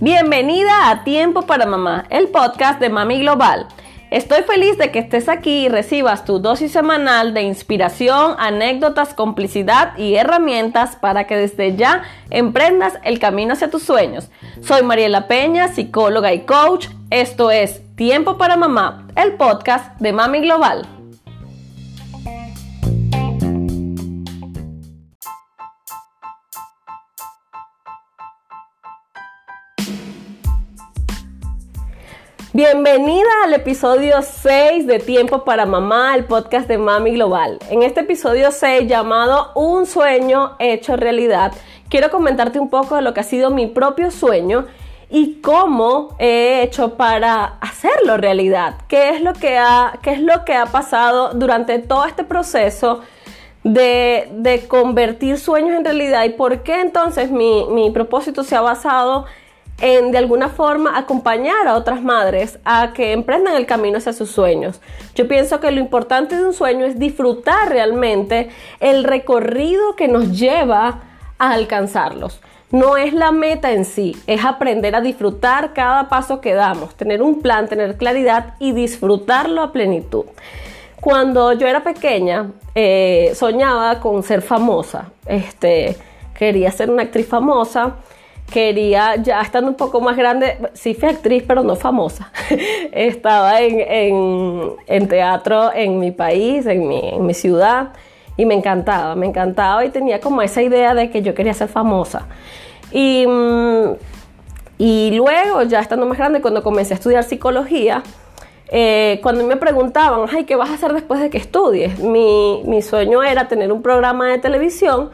Bienvenida a Tiempo para Mamá, el podcast de Mami Global. Estoy feliz de que estés aquí y recibas tu dosis semanal de inspiración, anécdotas, complicidad y herramientas para que desde ya emprendas el camino hacia tus sueños. Soy Mariela Peña, psicóloga y coach. Esto es Tiempo para Mamá, el podcast de Mami Global. Bienvenida al episodio 6 de Tiempo para Mamá, el podcast de Mami Global. En este episodio 6 llamado Un sueño hecho realidad, quiero comentarte un poco de lo que ha sido mi propio sueño y cómo he hecho para hacerlo realidad. ¿Qué es lo que ha, qué es lo que ha pasado durante todo este proceso? De, de, convertir sueños en realidad y por qué entonces mi, mi propósito se ha basado de alguna forma acompañar a otras madres a que emprendan el camino hacia sus sueños. Yo pienso que lo importante de un sueño es disfrutar realmente el recorrido que nos lleva a alcanzarlos. No es la meta en sí, es aprender a disfrutar cada paso que damos, tener un plan, tener claridad y disfrutarlo a plenitud. Cuando yo era pequeña, eh, soñaba con ser famosa. Este, quería ser una actriz famosa quería, ya estando un poco más grande, sí fui actriz, pero no famosa. Estaba en, teatro en mi país, en mi, ciudad, y me encantaba, me encantaba y tenía como esa idea de que yo quería ser famosa. Y, mm, y luego, ya estando más grande, cuando comencé a estudiar psicología, eh, cuando me preguntaban, ay, ¿qué vas a hacer después de que estudies? Mi, mi sueño era tener un programa de televisión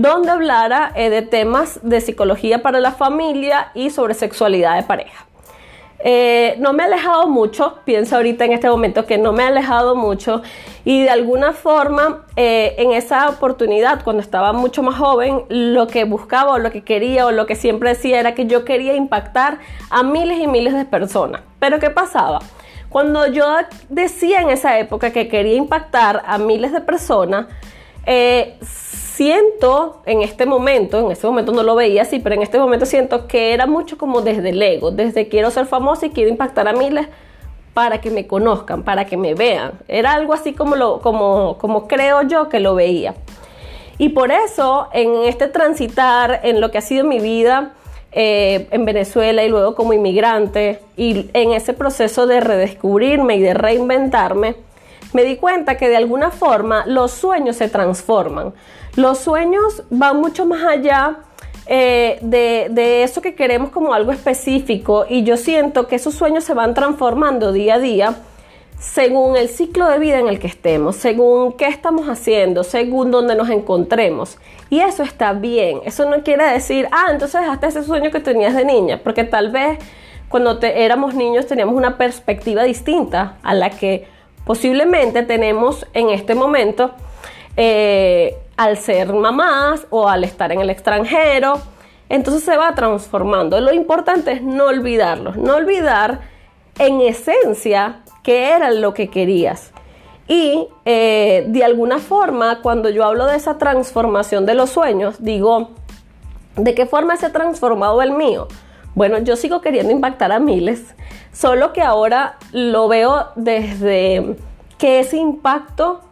donde hablara eh, de temas de psicología para la familia y sobre sexualidad de pareja. Eh, no me he alejado mucho, pienso ahorita en este momento que no me he alejado mucho y de alguna forma eh, en esa oportunidad, cuando estaba mucho más joven, lo que buscaba o lo que quería o lo que siempre decía era que yo quería impactar a miles y miles de personas. Pero ¿qué pasaba? Cuando yo decía en esa época que quería impactar a miles de personas, siento en este momento, en este momento no lo veía así, pero en este momento siento que era mucho como desde el ego, desde quiero ser famosa y quiero impactar a miles para que me conozcan, para que me vean. Era algo así como, lo, como, como creo yo que lo veía. Y por eso en este transitar, en lo que ha sido mi vida eh, en Venezuela y luego como inmigrante, y en ese proceso de redescubrirme y de reinventarme, me di cuenta que de alguna forma los sueños se transforman. Los sueños van mucho más allá eh, de, eso que queremos como algo específico y yo siento que esos sueños se van transformando día a día según el ciclo de vida en el que estemos, según qué estamos haciendo, según dónde nos encontremos. Y eso está bien. Eso no quiere decir, ah, entonces dejaste ese sueño que tenías de niña, porque tal vez cuando éramos niños teníamos una perspectiva distinta a la que posiblemente tenemos en este momento eh, al ser mamás o al estar en el extranjero. Entonces se va transformando. Lo importante es no olvidarlo, no olvidar en esencia qué era lo que querías. Y eh, de alguna forma, cuando yo hablo de esa transformación de los sueños, digo, ¿de qué forma se ha transformado el mío? Bueno, yo sigo queriendo impactar a miles, solo que ahora lo veo desde que ese impacto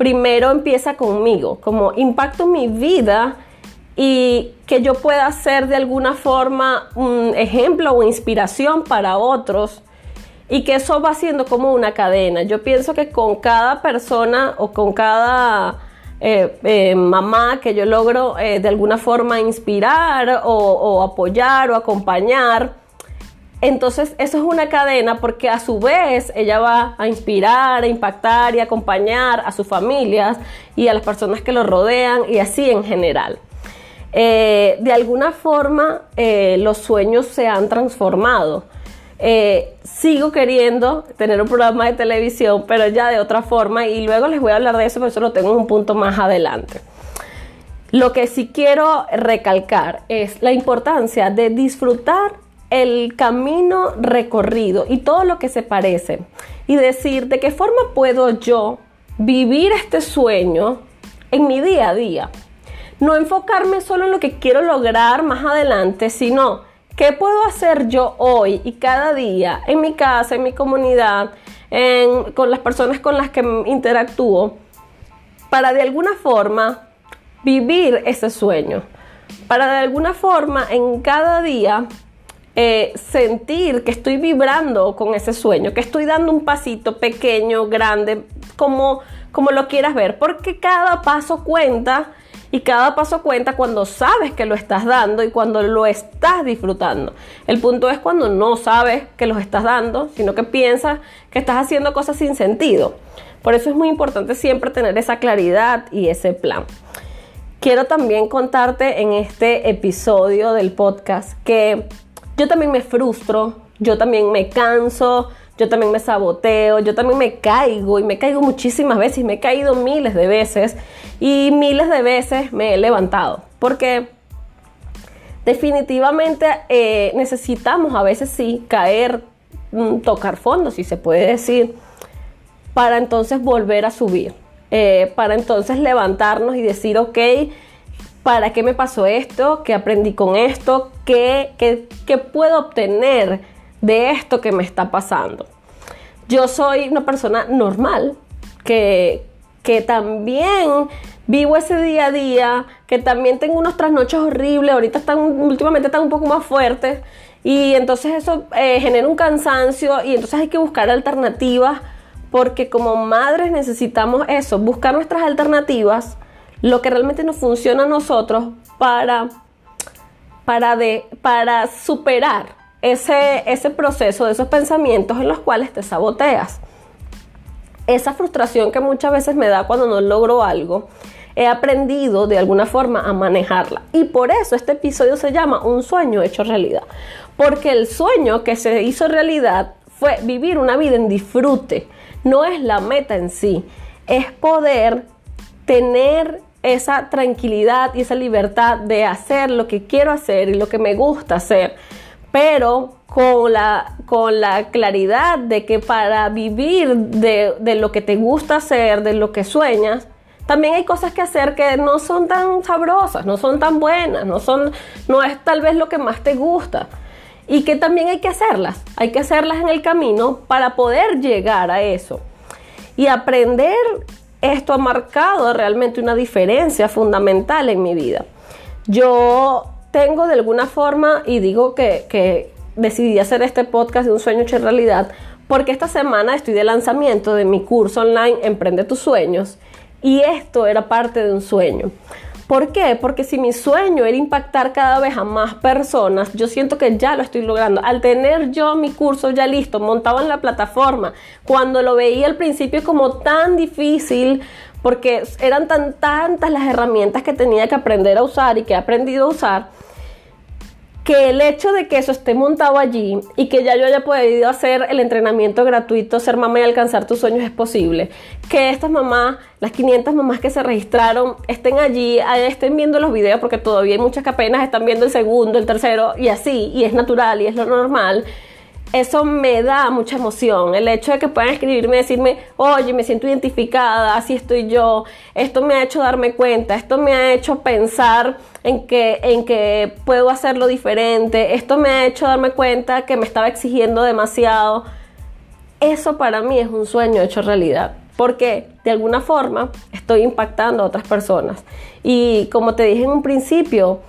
primero empieza conmigo, como impacto mi vida y que yo pueda ser de alguna forma un ejemplo o inspiración para otros y que eso va siendo como una cadena. Yo pienso que con cada persona o con cada eh, eh, mamá que yo logro eh, de alguna forma inspirar o apoyar o acompañar, entonces, eso es una cadena porque a su vez ella va a inspirar, a impactar y acompañar a sus familias y a las personas que lo rodean y así en general. Eh, de alguna forma, eh, los sueños se han transformado. Eh, sigo queriendo tener un programa de televisión, pero ya de otra forma, y luego les voy a hablar de eso, pero eso lo tengo en un punto más adelante. Lo que sí quiero recalcar es la importancia de disfrutar el camino recorrido y todo lo que se parece y decir de qué forma puedo yo vivir este sueño en mi día a día. no enfocarme solo en lo que quiero lograr más adelante, sino qué puedo hacer yo hoy y cada día en mi casa, en mi comunidad, con las personas con las que interactúo, para de alguna forma vivir ese sueño, para de alguna forma en cada día eh, sentir que estoy vibrando con ese sueño, que estoy dando un pasito pequeño, grande, como, como lo quieras ver, porque cada paso cuenta y cada paso cuenta cuando sabes que lo estás dando y cuando lo estás disfrutando. El punto es cuando no sabes que lo estás dando, sino que piensas que estás haciendo cosas sin sentido. Por eso es muy importante siempre tener esa claridad y ese plan. Quiero también contarte en este episodio del podcast que yo también me frustro, yo también me canso, yo también me saboteo, yo también me caigo y me caigo muchísimas veces me he caído miles de veces y miles de veces me he levantado porque definitivamente eh, necesitamos a veces sí caer, mm, tocar fondo, si se puede decir, para entonces volver a subir, eh, para entonces levantarnos y decir, ok, ¿para qué me pasó esto? ¿Qué aprendí con esto? ¿Qué, qué puedo obtener de esto que me está pasando? Yo soy una persona normal que, que también vivo ese día a día, que también tengo unos trasnochos horribles, ahorita están, últimamente están un poco más fuertes, y entonces eso eh, genera un cansancio y entonces hay que buscar alternativas, porque como madres necesitamos eso, buscar nuestras alternativas, lo que realmente nos funciona a nosotros para, para, de, para superar ese, ese proceso de esos pensamientos en los cuales te saboteas. Esa frustración que muchas veces me da cuando no logro algo, he aprendido de alguna forma a manejarla. Y por eso este episodio se llama Un sueño hecho realidad. Porque el sueño que se hizo realidad fue vivir una vida en disfrute. No es la meta en sí, es poder tener esa tranquilidad y esa libertad de hacer lo que quiero hacer y lo que me gusta hacer pero con la, con la claridad de que para vivir de, de, lo que te gusta hacer, de lo que sueñas, también hay cosas que hacer que no son tan sabrosas, no son tan buenas, no, son, no es tal vez lo que más te gusta. Y que también hay que hacerlas, hay que hacerlas en el camino para poder llegar a eso. Y aprender esto ha marcado realmente una diferencia fundamental en mi vida. Yo tengo de alguna forma, y digo que, decidí hacer este podcast de un sueño hecho realidad, porque esta semana estoy de lanzamiento de mi curso online Emprende tus sueños, y esto era parte de un sueño. ¿Por qué? Porque si mi sueño era impactar cada vez a más personas, yo siento que ya lo estoy logrando. Al tener yo mi curso ya listo, montado en la plataforma, cuando lo veía al principio como tan difícil, porque eran tan tantas las herramientas que tenía que aprender a usar y que he aprendido a usar, que el hecho de que eso esté montado allí y que ya yo haya podido hacer el entrenamiento gratuito, ser mamá y alcanzar tus sueños es posible. Que estas mamás, las 500 mamás que se registraron, estén allí, estén viendo los videos, porque todavía hay muchas que apenas están viendo el segundo, el tercero y así, y es natural y es lo normal eso me da mucha emoción. El hecho de que puedan escribirme y decirme, oye, me siento identificada, así estoy yo. Esto me ha hecho darme cuenta, esto me ha hecho pensar en que, en que puedo hacerlo diferente, esto me ha hecho darme cuenta que me estaba exigiendo demasiado. Eso para mí es un sueño hecho realidad, porque de alguna forma estoy impactando a otras personas. Y como te dije en un principio,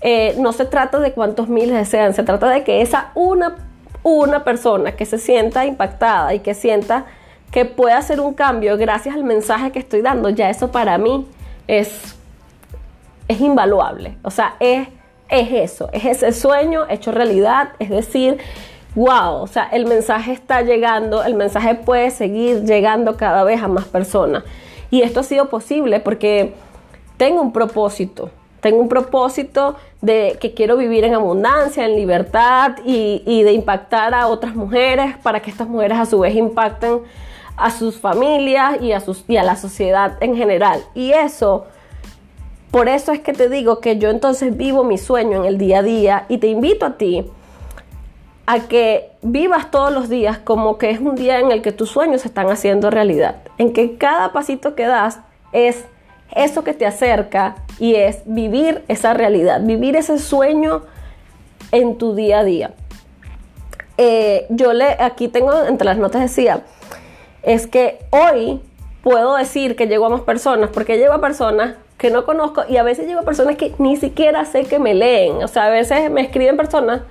eh, no se trata de cuántos miles desean, se trata de que esa una una persona que se sienta impactada y que sienta que puede hacer un cambio gracias al mensaje que estoy dando, ya eso para mí es, es invaluable. O sea, es, es eso, es ese sueño hecho realidad, es decir, wow, o sea, el mensaje está llegando, el mensaje puede seguir llegando cada vez a más personas. Y esto ha sido posible porque tengo un propósito, tengo un propósito de que quiero vivir en abundancia, en libertad y, de impactar a otras mujeres para que estas mujeres a su vez impacten a sus familias y a, y a la sociedad en general. Y eso, por eso es que te digo que yo entonces vivo mi sueño en el día a día y te invito a ti a que vivas todos los días como que es un día en el que tus sueños se están haciendo realidad, en que cada pasito que das es eso que te acerca y es vivir esa realidad, vivir ese sueño en tu día a día. Eh, yo le, aquí tengo entre las notas decía, es que hoy puedo decir que llego a más personas, porque llego a personas que no conozco y a veces llego a personas que ni siquiera sé que me leen. O sea, a veces me escriben personas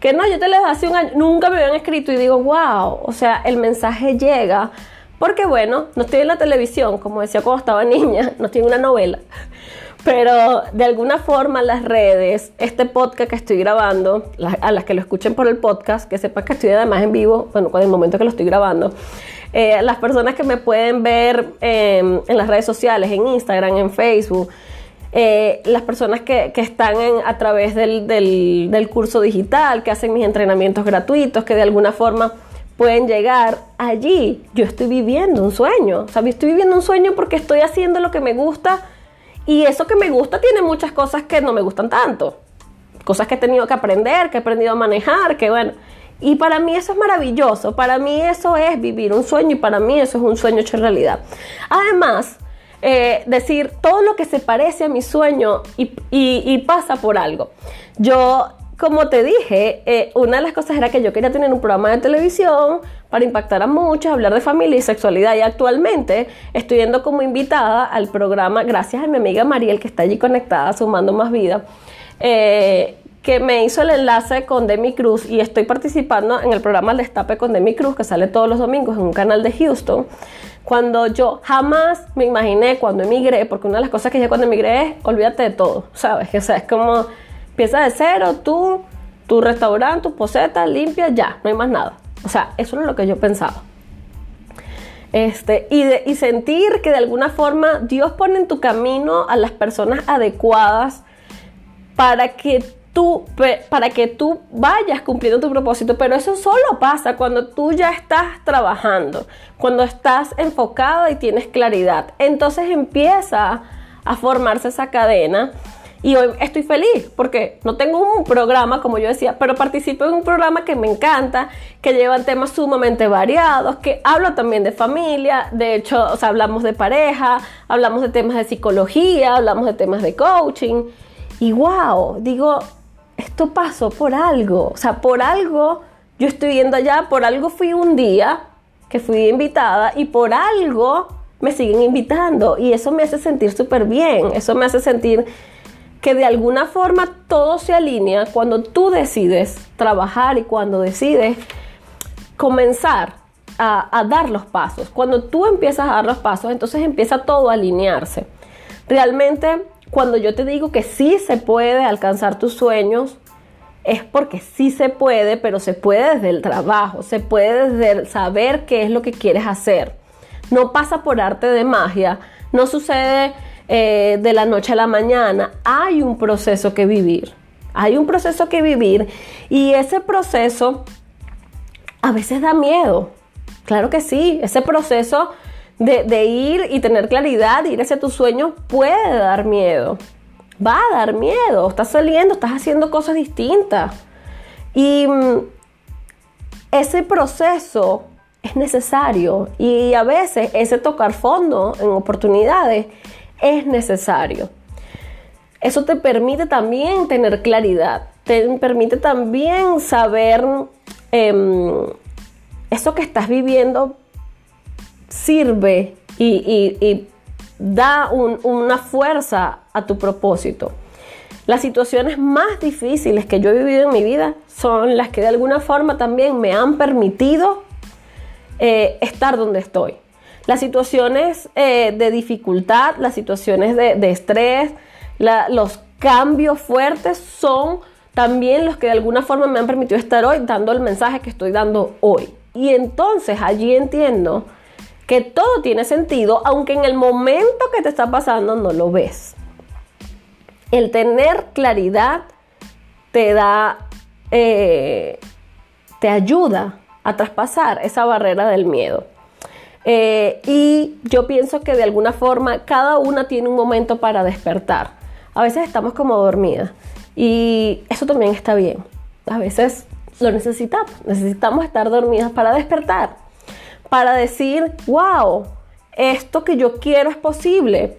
que no, yo te leo hace un año, nunca me habían escrito y digo, wow, o sea, el mensaje llega. Porque bueno, no estoy en la televisión, como decía cuando estaba niña, no estoy en una novela. Pero de alguna forma las redes, este podcast que estoy grabando, a las que lo escuchen por el podcast, que sepan que estoy además en vivo, bueno, con el momento que lo estoy grabando, eh, las personas que me pueden ver em, en las redes sociales, en Instagram, en Facebook, eh, las personas que, están a través del, del, curso digital, que hacen mis entrenamientos gratuitos, que de alguna forma pueden llegar allí. Yo estoy viviendo un sueño, o sea, estoy viviendo un sueño porque estoy haciendo lo que me gusta y eso que me gusta tiene muchas cosas que no me gustan tanto. Cosas que he tenido que aprender, que he aprendido a manejar, que bueno. Y para mí eso es maravilloso, para mí eso es vivir un sueño y para mí eso es un sueño hecho realidad. Además, eh, decir todo lo que se parece a mi sueño y, pasa por algo. Yo, como te dije, eh, una de las cosas era que yo quería tener un programa de televisión para impactar a muchos, hablar de familia y sexualidad. Y actualmente estoy yendo como invitada al programa, gracias a mi amiga Mariel, que está allí conectada, sumando más vida. Eh, que me hizo el enlace con Demi Cruz y estoy participando en el programa El Destape con Demi Cruz, que sale todos los domingos en un canal de Houston. Cuando yo jamás me imaginé cuando emigré, porque una de las cosas que dije cuando emigré es olvídate de todo, ¿sabes? O sea, es como empieza de cero, tú, tu restaurante, tu poseta, limpia, ya, no hay más nada. O sea, eso es lo que yo pensaba. Este, y, y sentir que de alguna forma Dios pone en tu camino a las personas adecuadas para que tú, para que tú vayas cumpliendo tu propósito, pero eso solo pasa cuando tú ya estás trabajando, cuando estás enfocado y tienes claridad. Entonces empieza a formarse esa cadena. Y hoy estoy feliz porque no tengo un programa, como yo decía, pero participo en un programa que me encanta, que lleva temas sumamente variados, que habla también de familia, de hecho, o sea, hablamos de pareja, hablamos de temas de psicología, hablamos de temas de coaching. Y wow, digo, esto pasó por algo, o sea, por algo yo estoy viendo allá, por algo fui un día que fui invitada y por algo me siguen invitando y eso me hace sentir súper bien, eso me hace sentir que de alguna forma todo se alinea cuando tú decides trabajar y cuando decides comenzar a, a, dar los pasos. Cuando tú empiezas a dar los pasos, entonces empieza todo a alinearse. Realmente cuando yo te digo que sí se puede alcanzar tus sueños, es porque sí se puede, pero se puede desde el trabajo, se puede desde saber qué es lo que quieres hacer. No pasa por arte de magia, no sucede eh, de la noche a la mañana, hay un proceso que vivir, hay un proceso que vivir y ese proceso a veces da miedo, claro que sí, ese proceso de, ir y tener claridad, ir hacia tus sueños, puede dar miedo. Va a dar miedo. Estás saliendo, estás haciendo cosas distintas. Y mm, ese proceso es necesario. Y a veces ese tocar fondo en oportunidades es necesario. Eso te permite también tener claridad. Te permite también saber em, eso que estás viviendo sirve y, da una fuerza a tu propósito. Las situaciones más difíciles que yo he vivido en mi vida son las que de alguna forma también me han permitido eh, estar donde estoy. Las situaciones eh, de dificultad, las situaciones de, estrés, los cambios fuertes son también los que de alguna forma me han permitido estar hoy dando el mensaje que estoy dando hoy. Y entonces allí entiendo que todo tiene sentido, aunque en el momento que te está pasando no lo ves. El tener claridad te da, eh, te ayuda a traspasar esa barrera del miedo. Eh, y yo pienso que de alguna forma cada una tiene un momento para despertar. A veces estamos como dormidas y eso también está bien. A veces lo necesitamos, necesitamos estar dormidas para despertar para decir, wow, esto que yo quiero es posible.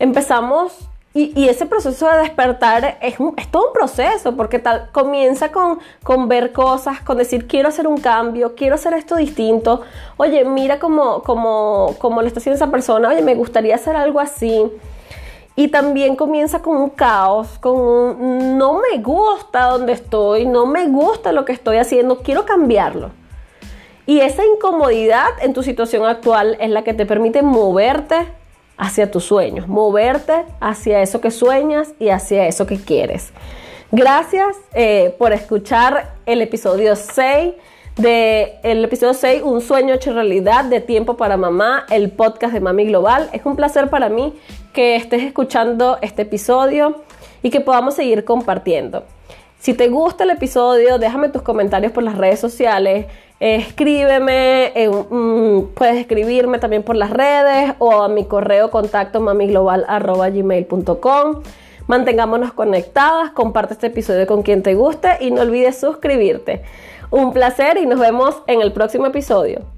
empezamos y, ese proceso de despertar es, todo un proceso, porque tal, comienza con, con, ver cosas, con decir, quiero hacer un cambio, quiero hacer esto distinto. Oye, mira cómo, cómo, cómo le está haciendo esa persona, oye, me gustaría hacer algo así. Y también comienza con un caos, con un no me gusta donde estoy, no me gusta lo que estoy haciendo, quiero cambiarlo. Y esa incomodidad en tu situación actual es la que te permite moverte hacia tus sueños, moverte hacia eso que sueñas y hacia eso que quieres. Gracias eh, por escuchar el episodio 6 de el episodio 6, Un sueño hecho realidad de tiempo para mamá, el podcast de Mami Global. Es un placer para mí que estés escuchando este episodio y que podamos seguir compartiendo. Si te gusta el episodio, déjame tus comentarios por las redes sociales escríbeme, mm, puedes escribirme también por las redes o a mi correo contacto mamiglobal.gmail.com. Mantengámonos conectadas, comparte este episodio con quien te guste y no olvides suscribirte. Un placer y nos vemos en el próximo episodio.